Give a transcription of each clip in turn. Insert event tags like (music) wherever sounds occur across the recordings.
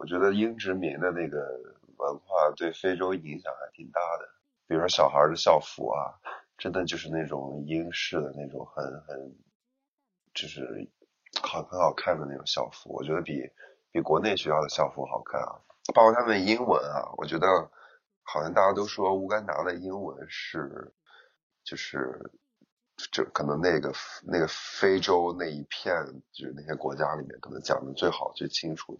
我觉得英殖民的那个文化对非洲影响还挺大的。比如说小孩的校服啊，真的就是那种英式的那种很很，就是很很好看的那种校服。我觉得比比国内学校的校服好看啊。包括他们英文啊，我觉得好像大家都说乌干达的英文是，就是这可能那个那个非洲那一片，就是那些国家里面可能讲的最好最清楚。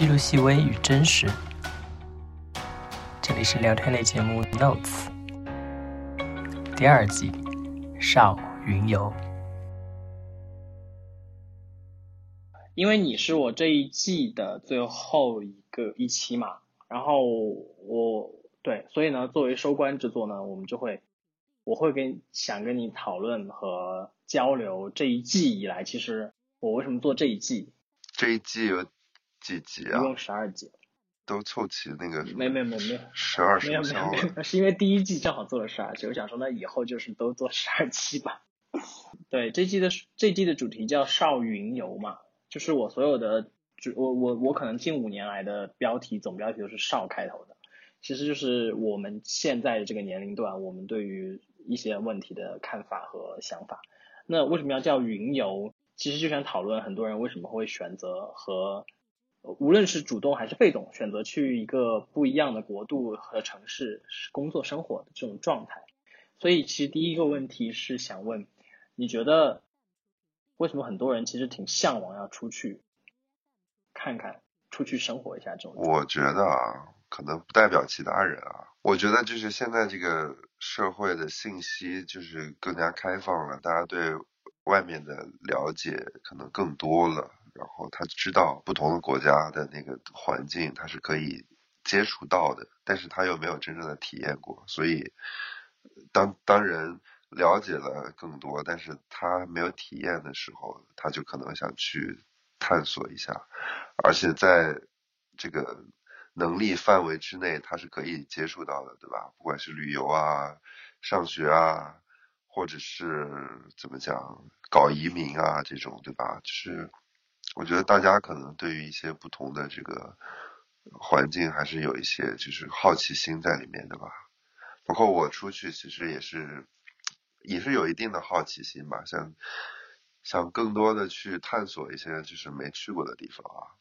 记录细微与真实，这里是聊天类节目《Notes》第二季，少云游。因为你是我这一季的最后一个一期嘛，然后我对，所以呢，作为收官之作呢，我们就会，我会跟想跟你讨论和交流这一季以来，其实我为什么做这一季？这一季有几集啊？一共十二集。都凑齐那个？没没没没有。十二没有没有没有，是因为第一季正好做了十二集，我想说那以后就是都做十二期吧。对，这季的这季的主题叫少云游嘛。就是我所有的，就我我我可能近五年来的标题总标题都是少开头的，其实就是我们现在的这个年龄段，我们对于一些问题的看法和想法。那为什么要叫云游？其实就想讨论很多人为什么会选择和，无论是主动还是被动，选择去一个不一样的国度和城市工作生活的这种状态。所以其实第一个问题是想问，你觉得？为什么很多人其实挺向往要出去看看，出去生活一下这种？我觉得啊，可能不代表其他人啊。我觉得就是现在这个社会的信息就是更加开放了，大家对外面的了解可能更多了，然后他知道不同的国家的那个环境，他是可以接触到的，但是他又没有真正的体验过，所以当当人。了解了更多，但是他没有体验的时候，他就可能想去探索一下，而且在这个能力范围之内，他是可以接触到的，对吧？不管是旅游啊、上学啊，或者是怎么讲搞移民啊这种，对吧？就是我觉得大家可能对于一些不同的这个环境，还是有一些就是好奇心在里面的吧。包括我出去，其实也是。也是有一定的好奇心吧，想想更多的去探索一些就是没去过的地方啊。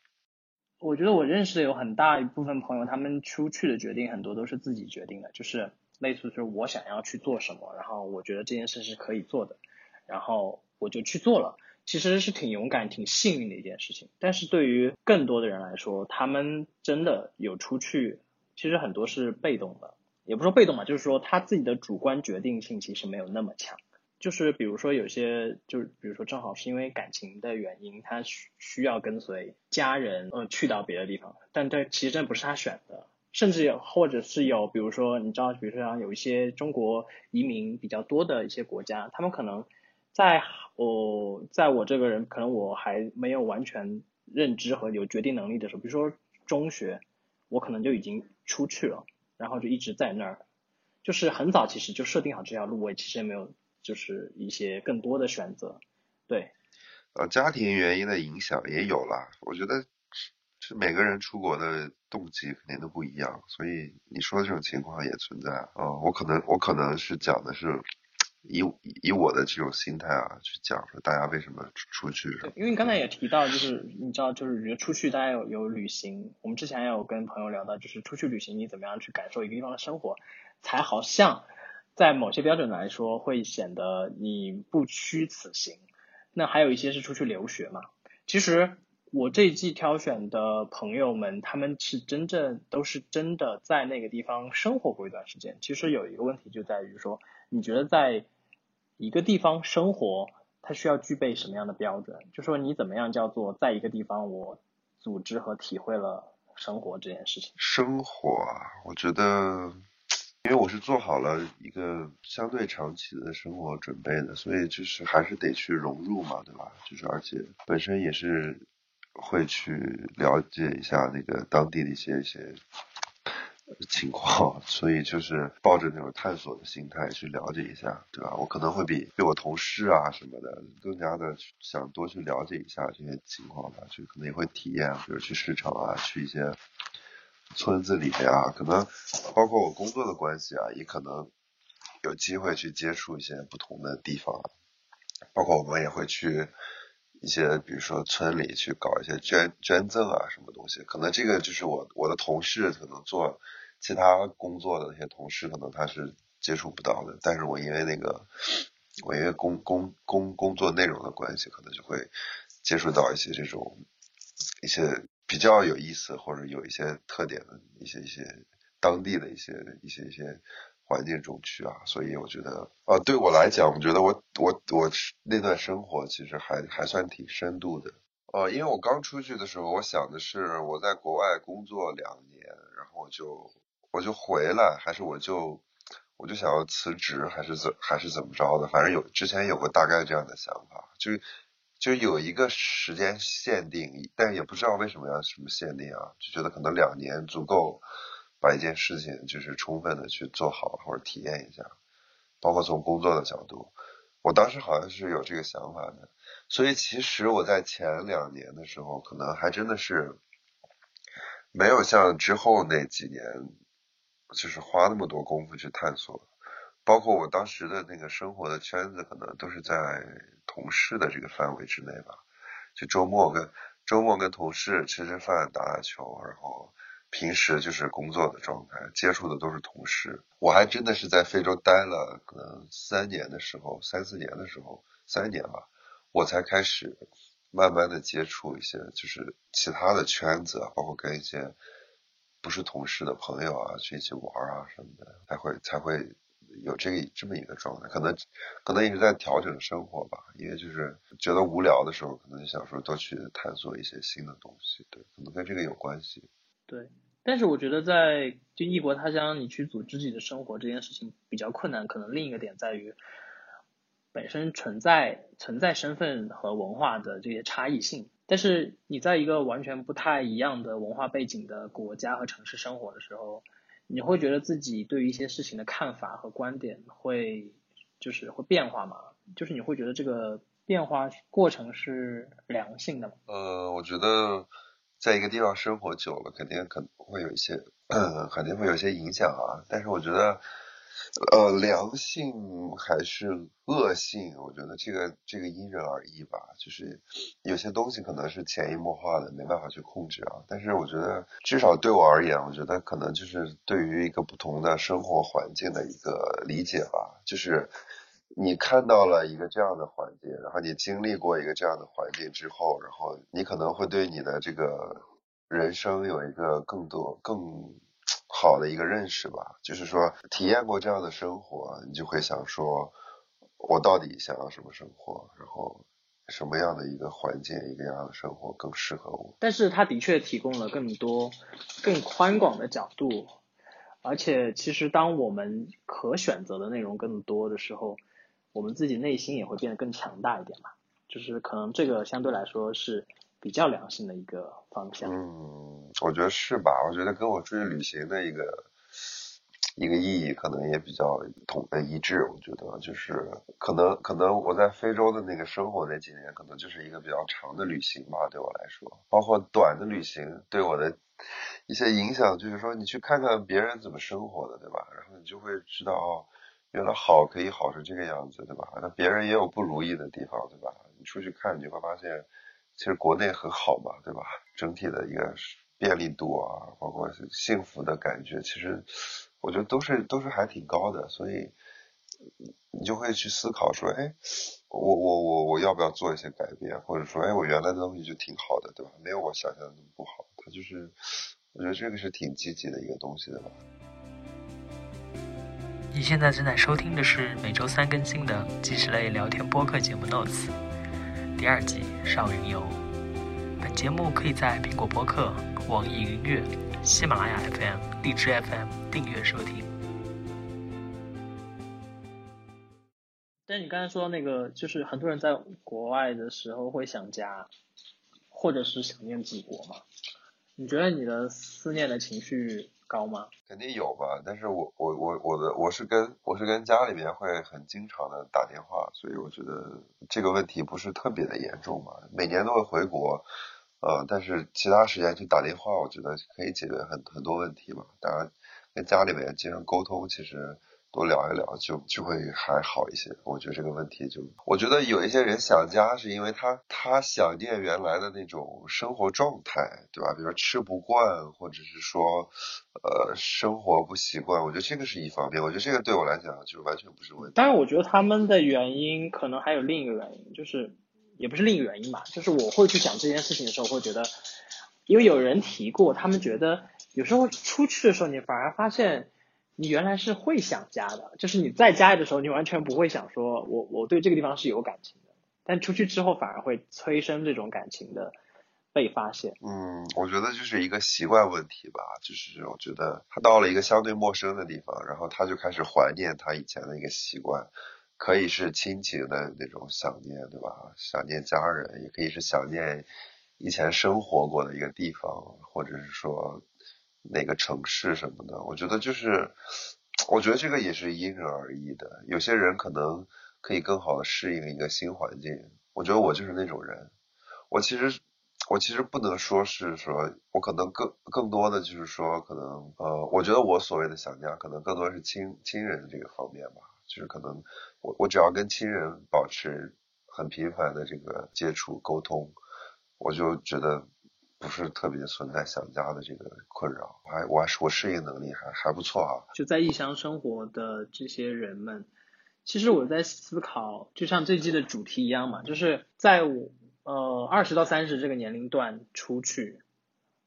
我觉得我认识的有很大一部分朋友，他们出去的决定很多都是自己决定的，就是类似是我想要去做什么，然后我觉得这件事是可以做的，然后我就去做了。其实是挺勇敢、挺幸运的一件事情。但是对于更多的人来说，他们真的有出去，其实很多是被动的。也不说被动嘛，就是说他自己的主观决定性其实没有那么强。就是比如说有些，就是比如说正好是因为感情的原因，他需需要跟随家人呃去到别的地方，但对其实真不是他选的。甚至有或者是有，比如说你知道，比如说像有一些中国移民比较多的一些国家，他们可能在我在我这个人可能我还没有完全认知和有决定能力的时候，比如说中学，我可能就已经出去了。然后就一直在那儿，就是很早其实就设定好这条路，我其实也没有就是一些更多的选择，对。呃，家庭原因的影响也有啦，我觉得是每个人出国的动机肯定都不一样，所以你说的这种情况也存在啊。我可能我可能是讲的是。以以我的这种心态啊，去讲说大家为什么出去。因为你刚才也提到，就是你知道，就是觉得出去大家有有旅行。我们之前也有跟朋友聊到，就是出去旅行，你怎么样去感受一个地方的生活，才好像在某些标准来说会显得你不虚此行。那还有一些是出去留学嘛。其实我这一季挑选的朋友们，他们是真正都是真的在那个地方生活过一段时间。其实有一个问题就在于说。你觉得在一个地方生活，它需要具备什么样的标准？就说你怎么样叫做在一个地方我组织和体会了生活这件事情？生活啊，我觉得，因为我是做好了一个相对长期的生活准备的，所以就是还是得去融入嘛，对吧？就是而且本身也是会去了解一下那个当地的一些一些。情况，所以就是抱着那种探索的心态去了解一下，对吧？我可能会比比我同事啊什么的更加的想多去了解一下这些情况吧，就可能也会体验，比如去市场啊，去一些村子里面啊，可能包括我工作的关系啊，也可能有机会去接触一些不同的地方，包括我们也会去。一些比如说村里去搞一些捐捐赠啊什么东西，可能这个就是我我的同事可能做其他工作的那些同事可能他是接触不到的，但是我因为那个我因为工工工工作内容的关系，可能就会接触到一些这种一些比较有意思或者有一些特点的一些一些当地的一些一些一些。环境中去啊，所以我觉得，呃，对我来讲，我觉得我我我那段生活其实还还算挺深度的，呃，因为我刚出去的时候，我想的是我在国外工作两年，然后我就我就回来，还是我就我就想要辞职，还是怎还是怎么着的，反正有之前有个大概这样的想法，就就有一个时间限定，但也不知道为什么要什么限定啊，就觉得可能两年足够。把一件事情就是充分的去做好或者体验一下，包括从工作的角度，我当时好像是有这个想法的，所以其实我在前两年的时候，可能还真的是没有像之后那几年，就是花那么多功夫去探索，包括我当时的那个生活的圈子，可能都是在同事的这个范围之内吧，就周末跟周末跟同事吃吃饭、打打球，然后。平时就是工作的状态，接触的都是同事。我还真的是在非洲待了可能三年的时候，三四年的时候，三年吧，我才开始慢慢的接触一些就是其他的圈子，包括跟一些不是同事的朋友啊去一起玩啊什么的，才会才会有这个这么一个状态。可能可能一直在调整生活吧，因为就是觉得无聊的时候，可能就想说多去探索一些新的东西。对，可能跟这个有关系。对，但是我觉得在就异国他乡，你去组织自己的生活这件事情比较困难。可能另一个点在于，本身存在存在身份和文化的这些差异性。但是你在一个完全不太一样的文化背景的国家和城市生活的时候，你会觉得自己对于一些事情的看法和观点会就是会变化吗？就是你会觉得这个变化过程是良性的吗？呃，我觉得。在一个地方生活久了，肯定可能会有一些，(clears throat) 肯定会有一些影响啊。但是我觉得，呃，良性还是恶性，我觉得这个这个因人而异吧。就是有些东西可能是潜移默化的，没办法去控制啊。但是我觉得，至少对我而言，我觉得可能就是对于一个不同的生活环境的一个理解吧，就是。你看到了一个这样的环境，然后你经历过一个这样的环境之后，然后你可能会对你的这个人生有一个更多更好的一个认识吧。就是说，体验过这样的生活，你就会想说，我到底想要什么生活？然后什么样的一个环境，一个样的生活更适合我？但是它的确提供了更多、更宽广的角度，而且其实当我们可选择的内容更多的时候。我们自己内心也会变得更强大一点嘛，就是可能这个相对来说是比较良性的一个方向。嗯，我觉得是吧？我觉得跟我出去旅行的一个一个意义可能也比较同呃一致。我觉得就是可能可能我在非洲的那个生活那几年，可能就是一个比较长的旅行吧，对我来说，包括短的旅行对我的一些影响，就是说你去看看别人怎么生活的，对吧？然后你就会知道原来好可以好成这个样子，对吧？那别人也有不如意的地方，对吧？你出去看，你会发现，其实国内很好嘛，对吧？整体的一个便利度啊，包括幸福的感觉，其实我觉得都是都是还挺高的。所以你就会去思考说，哎，我我我我要不要做一些改变？或者说，哎，我原来的东西就挺好的，对吧？没有我想象的那么不好。它就是，我觉得这个是挺积极的一个东西的吧。你现在正在收听的是每周三更新的纪实类聊天播客节目《Notes》第二季《少云游》。本节目可以在苹果播客、网易云音乐、喜马拉雅 FM、荔枝 FM 订阅收听。但你刚才说那个，就是很多人在国外的时候会想家，或者是想念祖国嘛？你觉得你的思念的情绪高吗？肯定有吧，但是我我我我的我是跟我是跟家里面会很经常的打电话，所以我觉得这个问题不是特别的严重吧。每年都会回国，呃，但是其他时间去打电话，我觉得可以解决很很多问题嘛。当然，跟家里面经常沟通，其实。多聊一聊就就会还好一些，我觉得这个问题就，我觉得有一些人想家是因为他他想念原来的那种生活状态，对吧？比如说吃不惯，或者是说呃生活不习惯，我觉得这个是一方面，我觉得这个对我来讲就完全不是问题。但是，我觉得他们的原因可能还有另一个原因，就是也不是另一个原因吧，就是我会去想这件事情的时候，会觉得，因为有人提过，他们觉得有时候出去的时候，你反而发现。你原来是会想家的，就是你在家里的时候，你完全不会想说，我我对这个地方是有感情的，但出去之后反而会催生这种感情的被发现。嗯，我觉得就是一个习惯问题吧，就是我觉得他到了一个相对陌生的地方，然后他就开始怀念他以前的一个习惯，可以是亲情的那种想念，对吧？想念家人，也可以是想念以前生活过的一个地方，或者是说。哪个城市什么的，我觉得就是，我觉得这个也是因人而异的。有些人可能可以更好的适应一个新环境。我觉得我就是那种人。我其实，我其实不能说是说，我可能更更多的就是说，可能呃，我觉得我所谓的想家，可能更多是亲亲人这个方面吧。就是可能我我只要跟亲人保持很频繁的这个接触沟通，我就觉得。不是特别存在想家的这个困扰，我还我还是我适应能力还还不错啊。就在异乡生活的这些人们，其实我在思考，就像这季的主题一样嘛，就是在我呃二十到三十这个年龄段出去，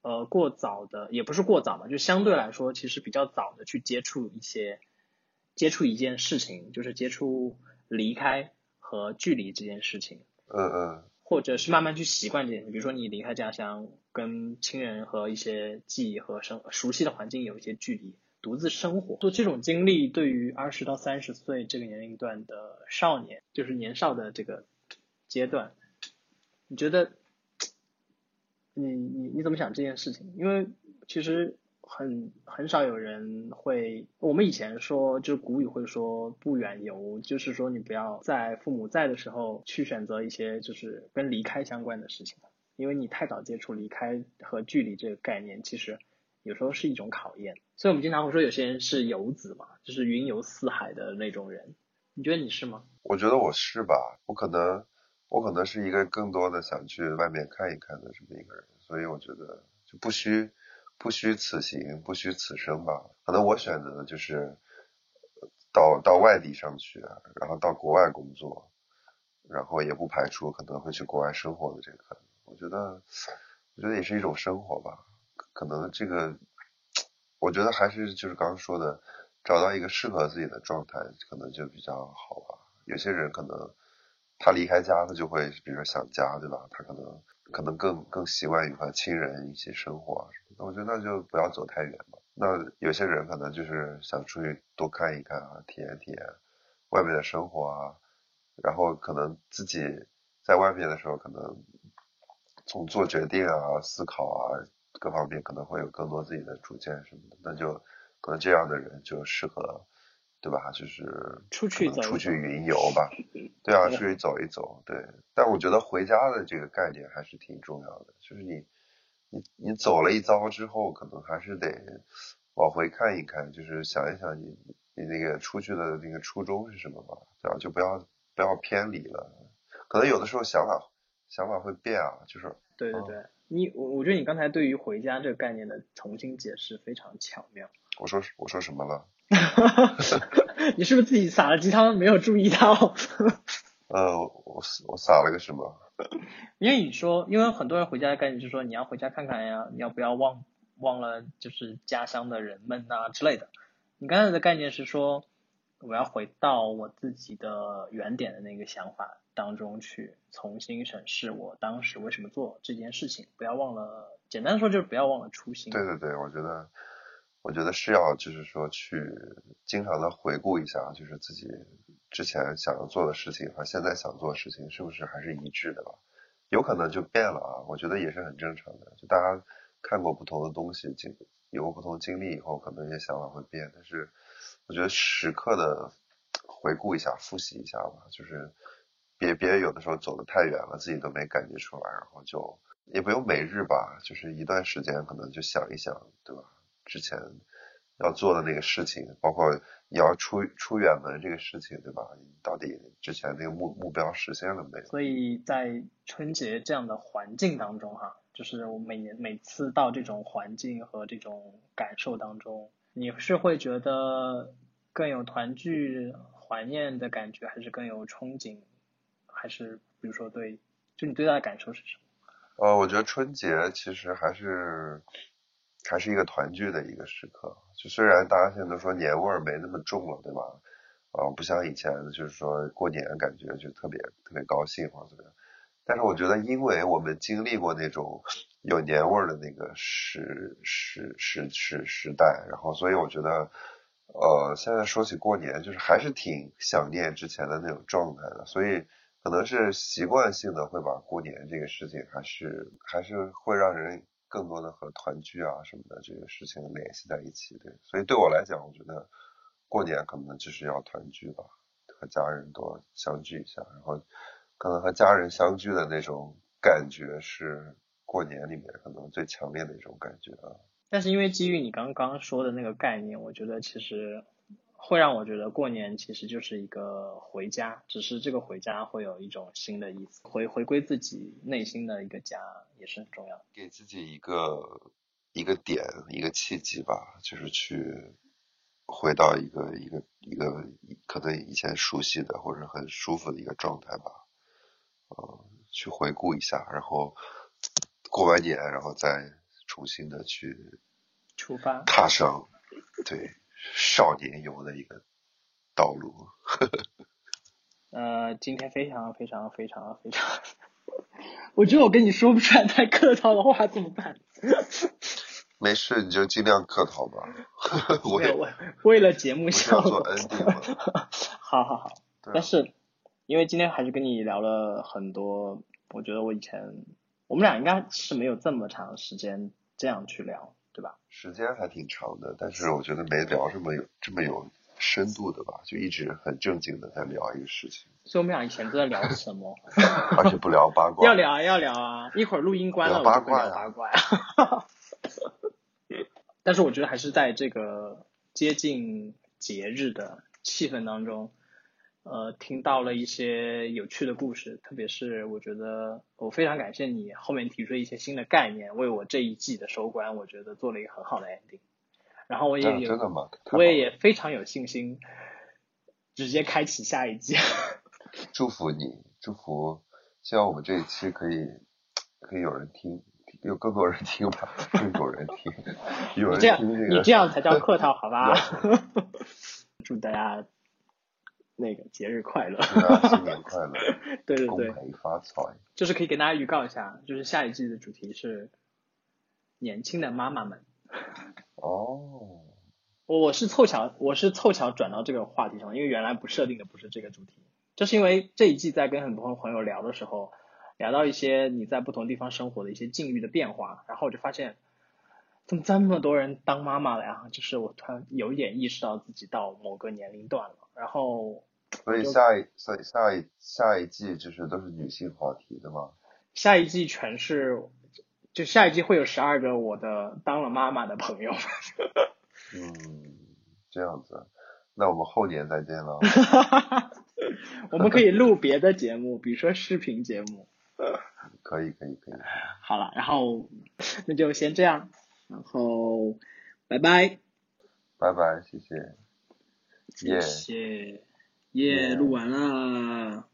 呃过早的也不是过早嘛，就相对来说其实比较早的去接触一些接触一件事情，就是接触离开和距离这件事情。嗯嗯。或者是慢慢去习惯这件事，比如说你离开家乡，跟亲人和一些记忆和生熟悉的环境有一些距离，独自生活，做这种经历，对于二十到三十岁这个年龄段的少年，就是年少的这个阶段，你觉得，你你你怎么想这件事情？因为其实。很很少有人会，我们以前说，就是古语会说不远游，就是说你不要在父母在的时候去选择一些就是跟离开相关的事情，因为你太早接触离开和距离这个概念，其实有时候是一种考验。所以我们经常会说有些人是游子嘛，就是云游四海的那种人。你觉得你是吗？我觉得我是吧，我可能我可能是一个更多的想去外面看一看的这么一个人，所以我觉得就不需。不虚此行，不虚此生吧。可能我选择的就是到到外地上去，然后到国外工作，然后也不排除可能会去国外生活的这个可能。我觉得，我觉得也是一种生活吧。可能这个，我觉得还是就是刚刚说的，找到一个适合自己的状态，可能就比较好吧。有些人可能他离开家，他就会比如说想家，对吧？他可能可能更更习惯于和亲人一起生活。我觉得那就不要走太远嘛。那有些人可能就是想出去多看一看啊，体验体验外面的生活啊。然后可能自己在外面的时候，可能从做决定啊、思考啊各方面，可能会有更多自己的主见什么的。那就可能这样的人就适合，对吧？就是出去出去云游吧。(laughs) 对啊，出去走一走。对。但我觉得回家的这个概念还是挺重要的，就是你。你你走了一遭之后，可能还是得往回看一看，就是想一想你你那个出去的那个初衷是什么吧，对吧？就不要不要偏离了。可能有的时候想法想法会变啊，就是对对对，你我我觉得你刚才对于回家这个概念的重新解释非常巧妙。(laughs) 我说我说什么了？(laughs) 你是不是自己撒了鸡汤没有注意到？(laughs) 呃，我我撒了个什么？因为你说，因为很多人回家的概念就是说，你要回家看看呀，你要不要忘忘了就是家乡的人们啊之类的。你刚才的概念是说，我要回到我自己的原点的那个想法当中去，重新审视我当时为什么做这件事情，不要忘了，简单说就是不要忘了初心。对对对，我觉得，我觉得是要就是说去经常的回顾一下，就是自己。之前想要做的事情和现在想做的事情是不是还是一致的吧？有可能就变了啊，我觉得也是很正常的。就大家看过不同的东西，经有过不同经历以后，可能一些想法会变。但是我觉得时刻的回顾一下、复习一下吧，就是别别有的时候走的太远了，自己都没感觉出来，然后就也不用每日吧，就是一段时间可能就想一想，对吧？之前要做的那个事情，包括你要出出远门这个事情，对吧？你到底之前那个目目标实现了没有？所以在春节这样的环境当中，哈，就是我每年每次到这种环境和这种感受当中，你是会觉得更有团聚怀念的感觉，还是更有憧憬？还是比如说对，就你最大的感受是什么？呃，我觉得春节其实还是。还是一个团聚的一个时刻，就虽然大家现在都说年味儿没那么重了，对吧？啊，不像以前，就是说过年感觉就特别特别高兴或者怎么。但是我觉得，因为我们经历过那种 (laughs) 有年味儿的那个时时时时时代，然后所以我觉得，呃，现在说起过年，就是还是挺想念之前的那种状态的。所以可能是习惯性的会把过年这个事情，还是还是会让人。更多的和团聚啊什么的这个事情联系在一起，对，所以对我来讲，我觉得过年可能就是要团聚吧，和家人多相聚一下，然后可能和家人相聚的那种感觉是过年里面可能最强烈的一种感觉啊。但是因为基于你刚刚说的那个概念，我觉得其实。会让我觉得过年其实就是一个回家，只是这个回家会有一种新的意思，回回归自己内心的一个家也是很重要的。给自己一个一个点，一个契机吧，就是去回到一个一个一个可能以前熟悉的或者很舒服的一个状态吧，呃，去回顾一下，然后过完年，然后再重新的去出发，踏上，对。少年游的一个道路。(laughs) 呃，今天非常非常非常非常，(laughs) 我觉得我跟你说不出来太客套的话怎么办？(laughs) 没事，你就尽量客套吧。我为为了节目效果。好好好。但是因为今天还是跟你聊了很多，我觉得我以前我们俩应该是没有这么长时间这样去聊。对吧？时间还挺长的，但是我觉得没聊这么有这么有深度的吧，就一直很正经的在聊一个事情。所以我们俩以前都在聊什么？(laughs) 而且不聊八卦。要聊啊，要聊啊！一会儿录音关了，我就聊八卦呀。(laughs) 但是我觉得还是在这个接近节日的气氛当中。呃，听到了一些有趣的故事，特别是我觉得我非常感谢你后面提出一些新的概念，为我这一季的收官，我觉得做了一个很好的 ending。然后我也有，真的吗？我也也非常有信心，直接开启下一季。(laughs) 祝福你，祝福，希望我们这一期可以可以有人听，有更多人听吧，更多人听，(laughs) 有人听这个，你这样才叫客套，好吧？(laughs) 祝大家。那个节日快乐，新年快乐，对 (laughs) 对对，恭喜发财。就是可以给大家预告一下，就是下一季的主题是年轻的妈妈们。哦，我是凑巧，我是凑巧转到这个话题上，因为原来不设定的不是这个主题，就是因为这一季在跟很多朋友聊的时候，聊到一些你在不同地方生活的一些境遇的变化，然后我就发现，怎么这么多人当妈妈了呀？就是我突然有一点意识到自己到某个年龄段了，然后。所以下一所以下一下一季就是都是女性话题的吗？下一季全是，就下一季会有十二个我的当了妈妈的朋友。嗯，这样子，那我们后年再见了。(laughs) 我们可以录别的节目，比如说视频节目。(laughs) 可以可以可以。好了，然后那就先这样，然后拜拜。拜拜，谢谢。谢谢。耶，录完啦。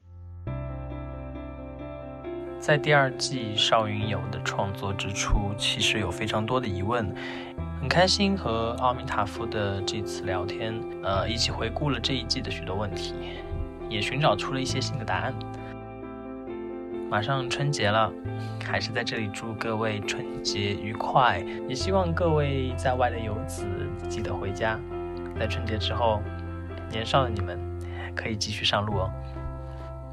在第二季邵云友的创作之初，其实有非常多的疑问。很开心和奥米塔夫的这次聊天，呃，一起回顾了这一季的许多问题，也寻找出了一些新的答案。马上春节了，还是在这里祝各位春节愉快，也希望各位在外的游子记得回家。在春节之后，年少的你们。可以继续上路哦。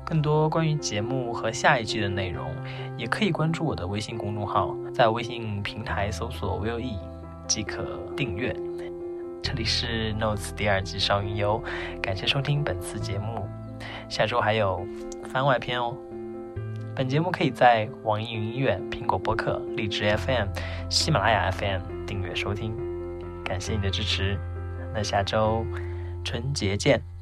更多关于节目和下一季的内容，也可以关注我的微信公众号，在微信平台搜索 Will E，即可订阅。这里是 Notes 第二季少云游，感谢收听本次节目，下周还有番外篇哦。本节目可以在网易云音乐、苹果播客、荔枝 FM、喜马拉雅 FM 订阅收听，感谢你的支持。那下周春节见。